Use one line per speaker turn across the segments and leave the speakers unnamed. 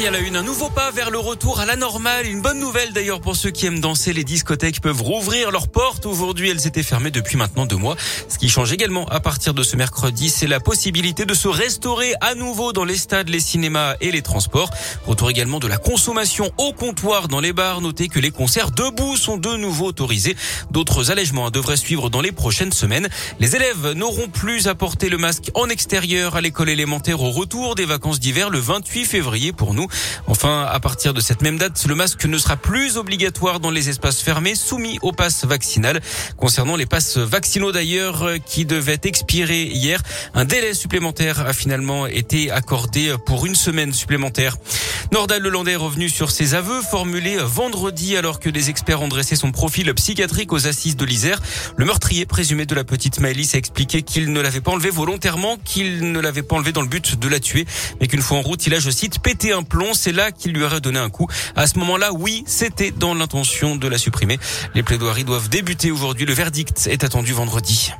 Et à la une, un nouveau pas vers le retour à la normale. Une bonne nouvelle d'ailleurs pour ceux qui aiment danser. Les discothèques peuvent rouvrir leurs portes. Aujourd'hui, elles étaient fermées depuis maintenant deux mois. Ce qui change également à partir de ce mercredi, c'est la possibilité de se restaurer à nouveau dans les stades, les cinémas et les transports. Retour également de la consommation au comptoir dans les bars. Notez que les concerts debout sont de nouveau autorisés. D'autres allègements devraient suivre dans les prochaines semaines. Les élèves n'auront plus à porter le masque en extérieur à l'école élémentaire au retour des vacances d'hiver le 28 février pour nous. Enfin, à partir de cette même date, le masque ne sera plus obligatoire dans les espaces fermés soumis au pass vaccinal. Concernant les passes vaccinaux d'ailleurs, euh, qui devaient expirer hier, un délai supplémentaire a finalement été accordé pour une semaine supplémentaire. Nordal Lelandais est revenu sur ses aveux formulés vendredi alors que des experts ont dressé son profil psychiatrique aux assises de l'Isère. Le meurtrier présumé de la petite Maëlys a expliqué qu'il ne l'avait pas enlevé volontairement, qu'il ne l'avait pas enlevé dans le but de la tuer, mais qu'une fois en route, il a, je cite, pété un plomb. C'est là qu'il lui aurait donné un coup. À ce moment-là, oui, c'était dans l'intention de la supprimer. Les plaidoiries doivent débuter aujourd'hui. Le verdict est attendu vendredi.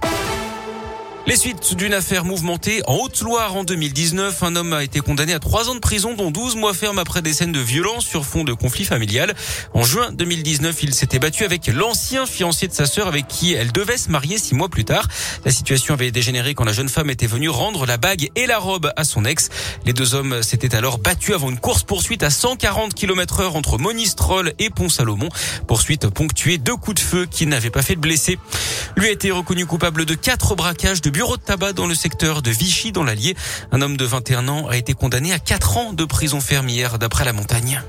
Les suites d'une affaire mouvementée en Haute-Loire en 2019. Un homme a été condamné à trois ans de prison, dont 12 mois ferme après des scènes de violence sur fond de conflit familial. En juin 2019, il s'était battu avec l'ancien fiancé de sa sœur avec qui elle devait se marier six mois plus tard. La situation avait dégénéré quand la jeune femme était venue rendre la bague et la robe à son ex. Les deux hommes s'étaient alors battus avant une course poursuite à 140 km heure entre Monistrol et Pont-Salomon. Poursuite ponctuée deux coups de feu qui n'avaient pas fait de blessés. Lui a été reconnu coupable de quatre braquages de bureau de tabac dans le secteur de Vichy dans l'Allier. Un homme de 21 ans a été condamné à 4 ans de prison fermière d'après la montagne.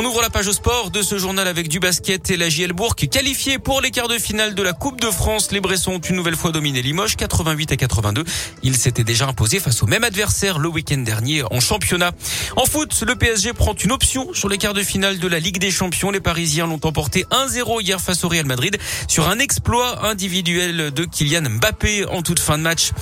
On ouvre la page au sport de ce journal avec du basket et la JL Bourg qualifiée pour les quarts de finale de la Coupe de France. Les Bressons ont une nouvelle fois dominé Limoges 88 à 82. Ils s'étaient déjà imposés face au même adversaire le week-end dernier en championnat. En foot, le PSG prend une option sur les quarts de finale de la Ligue des Champions. Les Parisiens l'ont emporté 1-0 hier face au Real Madrid sur un exploit individuel de Kylian Mbappé en toute fin de match.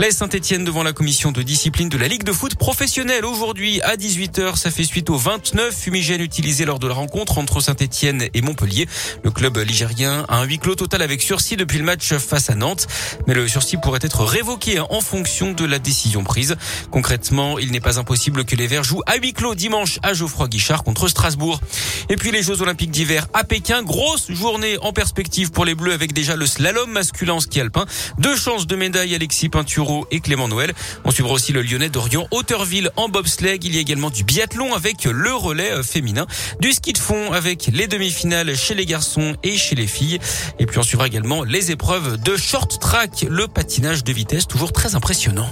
La Saint-Etienne devant la commission de discipline de la Ligue de foot professionnelle aujourd'hui à 18h. Ça fait suite aux 29 fumigènes utilisés lors de la rencontre entre Saint-Etienne et Montpellier. Le club ligérien a un huis clos total avec sursis depuis le match face à Nantes. Mais le sursis pourrait être révoqué en fonction de la décision prise. Concrètement, il n'est pas impossible que les Verts jouent à huis clos dimanche à Geoffroy Guichard contre Strasbourg. Et puis les Jeux Olympiques d'hiver à Pékin. Grosse journée en perspective pour les Bleus avec déjà le slalom masculin en ski alpin. Deux chances de médaille Alexis Pinturo et Clément Noël. On suivra aussi le Lyonnais d'Orient Hauteurville en bobsleigh. Il y a également du biathlon avec le relais euh, féminin, du ski de fond avec les demi-finales chez les garçons et chez les filles. Et puis on suivra également les épreuves de short track, le patinage de vitesse toujours très impressionnant.